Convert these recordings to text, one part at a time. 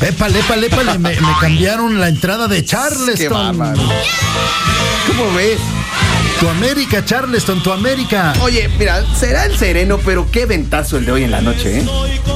Épale, épale, épale. Me, me cambiaron la entrada de Qué Charleston. bárbaro. ¿Cómo ves? Tu América, Charleston, tu América. Oye, mira, será el sereno, pero qué eventazo el de hoy en la noche, ¿eh?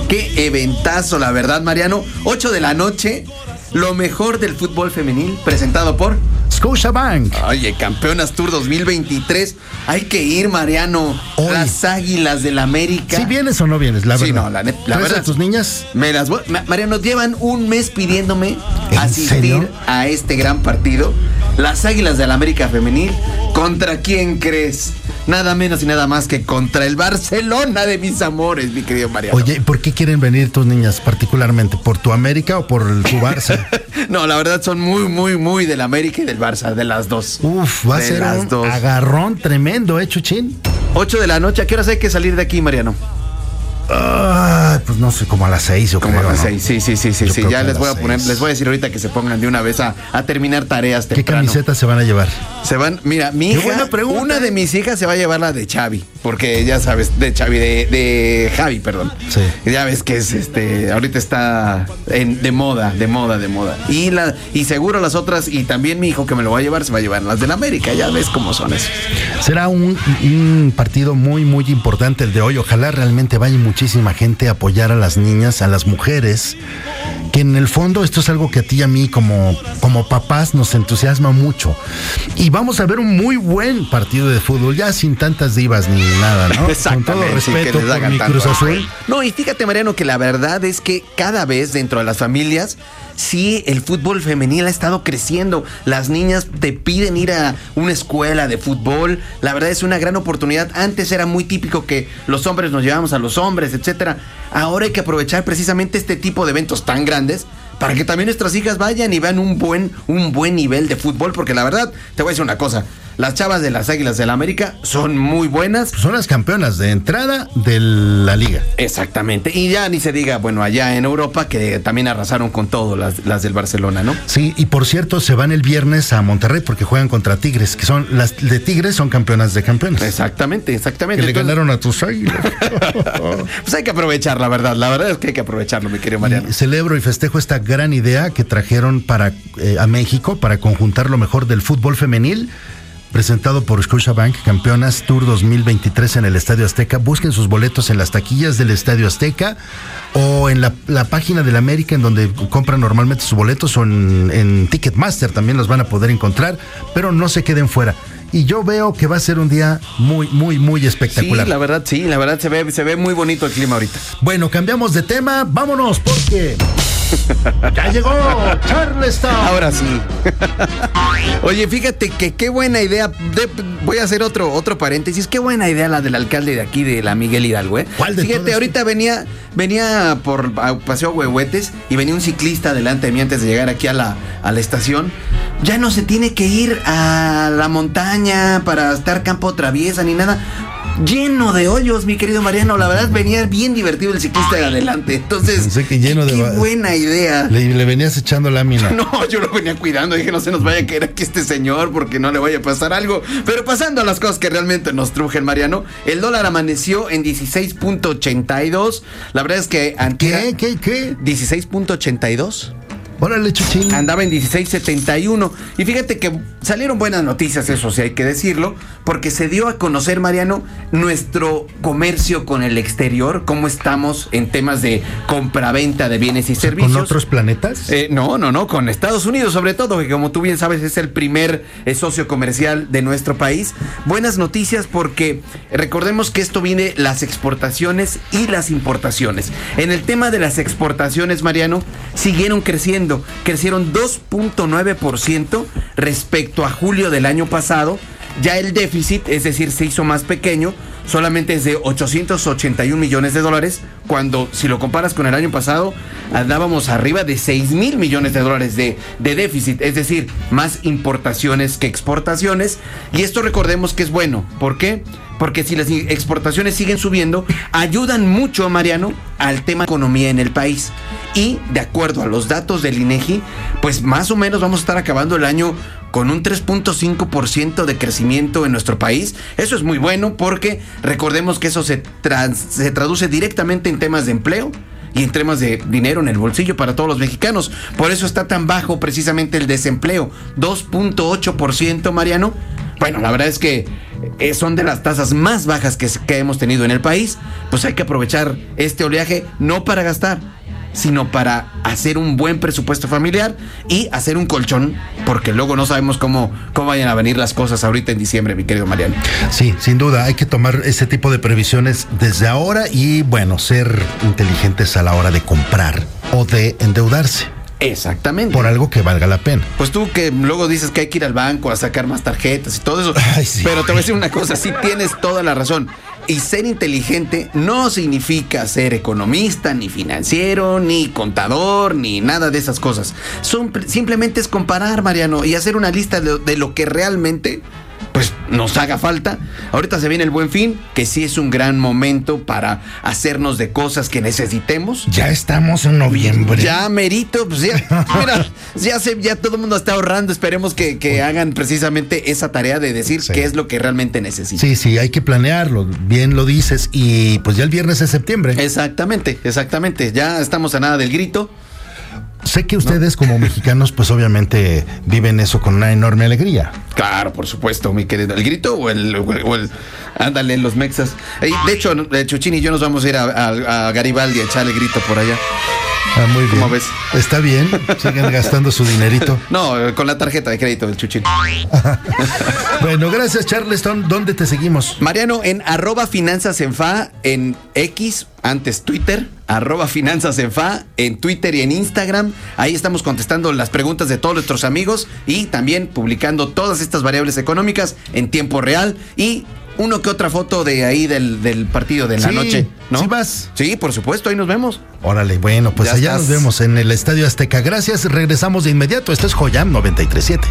Qué eventazo, la verdad, Mariano. 8 de la noche, lo mejor del fútbol femenil, presentado por. Scotiabank. Oye, Campeonas Tour 2023. Hay que ir, Mariano. Hoy. Las águilas del América. ¿Si vienes o no vienes? La Sí, verdad. no, la la ¿Traes verdad- a tus niñas? Me las voy- Ma- Mariano, llevan un mes pidiéndome ¿En asistir serio? a este gran partido. Las Águilas del América Femenil. ¿Contra quién crees? Nada menos y nada más que contra el Barcelona de mis amores, mi querido Mariano. Oye, ¿por qué quieren venir tus niñas particularmente? ¿Por tu América o por el- tu Barça? No, la verdad son muy, muy, muy del América y del Barça, de las dos. Uf, va a De ser las un dos. agarrón tremendo, ¿eh, Chuchín? 8 de la noche, ¿a qué horas hay que salir de aquí, Mariano? Ay, pues no sé, como a las seis o Como a las ¿no? seis, sí, sí, sí, sí, sí. Ya les voy a poner, seis. les voy a decir ahorita que se pongan de una vez a, a terminar tareas ¿Qué temprano. camiseta se van a llevar? Se van, mira, mi hija, una de ¿eh? mis hijas se va a llevar la de Xavi, porque ya sabes, de Xavi, de, de Javi, perdón. Sí. Ya ves que es este, ahorita está en- de moda, de moda, de moda. Y la, y seguro las otras, y también mi hijo que me lo va a llevar, se va a llevar las del América, ya ves cómo son esos. Será un, un partido muy, muy importante el de hoy. Ojalá realmente vaya muchísima gente a apoyar a las niñas, a las mujeres, que en el fondo esto es algo que a ti y a mí como, como papás nos entusiasma mucho. Y vamos a ver un muy buen partido de fútbol, ya sin tantas divas ni nada, ¿no? Con todo respeto que les por hagan mi tanto Cruz Azul. No, y fíjate, Mariano, que la verdad es que cada vez dentro de las familias, sí, el fútbol femenil ha estado creciendo. Las niñas te piden ir a una escuela de fútbol. La verdad es una gran oportunidad. Antes era muy típico que los hombres nos llevábamos a los hombres, etcétera. Ahora hay que aprovechar precisamente este tipo de eventos tan grandes para que también nuestras hijas vayan y vean un buen, un buen nivel de fútbol. Porque la verdad, te voy a decir una cosa. Las chavas de las Águilas del América son muy buenas. Son las campeonas de entrada de la liga. Exactamente. Y ya ni se diga, bueno, allá en Europa que también arrasaron con todo las, las del Barcelona, ¿no? Sí, y por cierto, se van el viernes a Monterrey porque juegan contra Tigres, que son las de Tigres son campeonas de campeones. Exactamente, exactamente. Que le Entonces, ganaron a tus águilas. Pues hay que aprovechar, la verdad. La verdad es que hay que aprovecharlo, mi querido Mariano. Y celebro y festejo esta gran idea que trajeron para eh, a México para conjuntar lo mejor del fútbol femenil. Presentado por Scotiabank, campeonas Tour 2023 en el Estadio Azteca. Busquen sus boletos en las taquillas del Estadio Azteca o en la, la página del América, en donde compran normalmente sus boletos, o en, en Ticketmaster también los van a poder encontrar, pero no se queden fuera. Y yo veo que va a ser un día muy, muy, muy Sí, espectacular. la verdad, sí, la verdad se ve, se ve muy bonito el clima ahorita. Bueno, cambiamos de tema, vámonos porque ya llegó Charleston. Ahora sí. Oye, fíjate que qué buena idea. de- voy a hacer otro, otro paréntesis. Qué buena idea la del alcalde de aquí, de la Miguel Hidalgo, ¿eh? ¿Cuál de Fíjate, ahorita venía, venía por a- Paseo Huehuetes y venía un ciclista delante de mí antes de llegar aquí a la, a la estación. Ya no se tiene que ir a la montaña para estar campo traviesa ni nada. Lleno de hoyos, mi querido Mariano. La verdad, venía bien divertido el ciclista de adelante. Entonces, Pensé que lleno de qué buena idea. Le, le venías echando lámina. No, yo lo venía cuidando, dije no se nos vaya a caer aquí este señor porque no le vaya a pasar algo. Pero pasando a las cosas que realmente nos trujen, Mariano, el dólar amaneció en 16.82. La verdad es que ¿Qué? ¿Qué? ¿Qué? 16.82. Órale, chuchín. Andaba en 16.71. Y fíjate que salieron buenas noticias, eso sí hay que decirlo, porque se dio a conocer, Mariano, nuestro comercio con el exterior, cómo estamos en temas de compra-venta de bienes y servicios. ¿Con otros planetas? Eh, no, no, no, con Estados Unidos sobre todo, que como tú bien sabes es el primer eh, socio comercial de nuestro país. Buenas noticias porque recordemos que esto viene las exportaciones y las importaciones. En el tema de las exportaciones, Mariano, siguieron creciendo, crecieron 2.9% respecto a julio del año pasado. Ya el déficit, es decir, se hizo más pequeño, solamente es de 881 millones de dólares, cuando si lo comparas con el año pasado, andábamos arriba de 6 mil millones de dólares de, de déficit, es decir, más importaciones que exportaciones. Y esto recordemos que es bueno. ¿Por qué? Porque si las exportaciones siguen subiendo, ayudan mucho, Mariano, al tema economía en el país. Y de acuerdo a los datos del INEGI, pues más o menos vamos a estar acabando el año con un 3.5% de crecimiento en nuestro país. Eso es muy bueno porque recordemos que eso se, trans- se traduce directamente en temas de empleo y en temas de dinero en el bolsillo para todos los mexicanos. Por eso está tan bajo precisamente el desempleo, 2.8%, Mariano. Bueno, la verdad es que eh, son de las tasas más bajas que, hemos tenido en el país. Pues hay que aprovechar este oleaje no para gastar, sino para hacer un buen presupuesto familiar y hacer un colchón, porque luego no sabemos cómo, cómo vayan a venir las cosas ahorita en diciembre, mi querido Mariano. Sí, sin duda, hay que tomar ese tipo de previsiones desde ahora y, bueno, ser inteligentes a la hora de comprar o de endeudarse. Exactamente. Por algo que valga la pena. Pues tú que luego dices que hay que ir al banco a sacar más tarjetas y todo eso. Ay, sí. Pero te voy a decir una cosa, sí tienes toda la razón. Y ser inteligente no significa ser economista, ni financiero, ni contador, ni nada de esas cosas. Son, simplemente es comparar, Mariano, y hacer una lista de, de lo que realmente pues nos haga falta. Ahorita se viene el buen fin, que sí es un gran momento para hacernos de cosas que necesitemos. Ya estamos en noviembre. Ya merito, pues ya, mira, ya se, ya todo el mundo está ahorrando. Esperemos que, que hagan precisamente esa tarea de decir Sí. qué es lo que realmente necesitan. Sí, sí, hay que planearlo, bien lo dices, y pues ya el viernes es septiembre. Exactamente, exactamente. Ya estamos a nada del grito. Sé que ustedes como mexicanos pues obviamente viven eso con una enorme alegría. Claro, por supuesto, mi querido. ¿El grito o el, o el- o el- ándale, los mexas? De hecho, Chuchín y yo nos vamos a ir a, a- a Garibaldi a echarle grito por allá. Ah, muy bien. ¿Cómo ves? Está bien, sigan gastando su dinerito. No, con la tarjeta de crédito del Chuchín. Bueno, gracias Charleston. ¿Dónde te seguimos? Mariano, en arroba finanzas en fa, en X, antes Twitter, arroba finanzas en fa, en Twitter y en Instagram. Ahí estamos contestando las preguntas de todos nuestros amigos y también publicando todas estas variables económicas en tiempo real y uno que otra foto de ahí del, del partido de la Sí, noche, ¿no? sí vas. Sí, por supuesto, ahí nos vemos. Órale, bueno, pues Ya allá estás. nos vemos en el Estadio Azteca. Gracias, regresamos de inmediato. Esto es Joyam 937.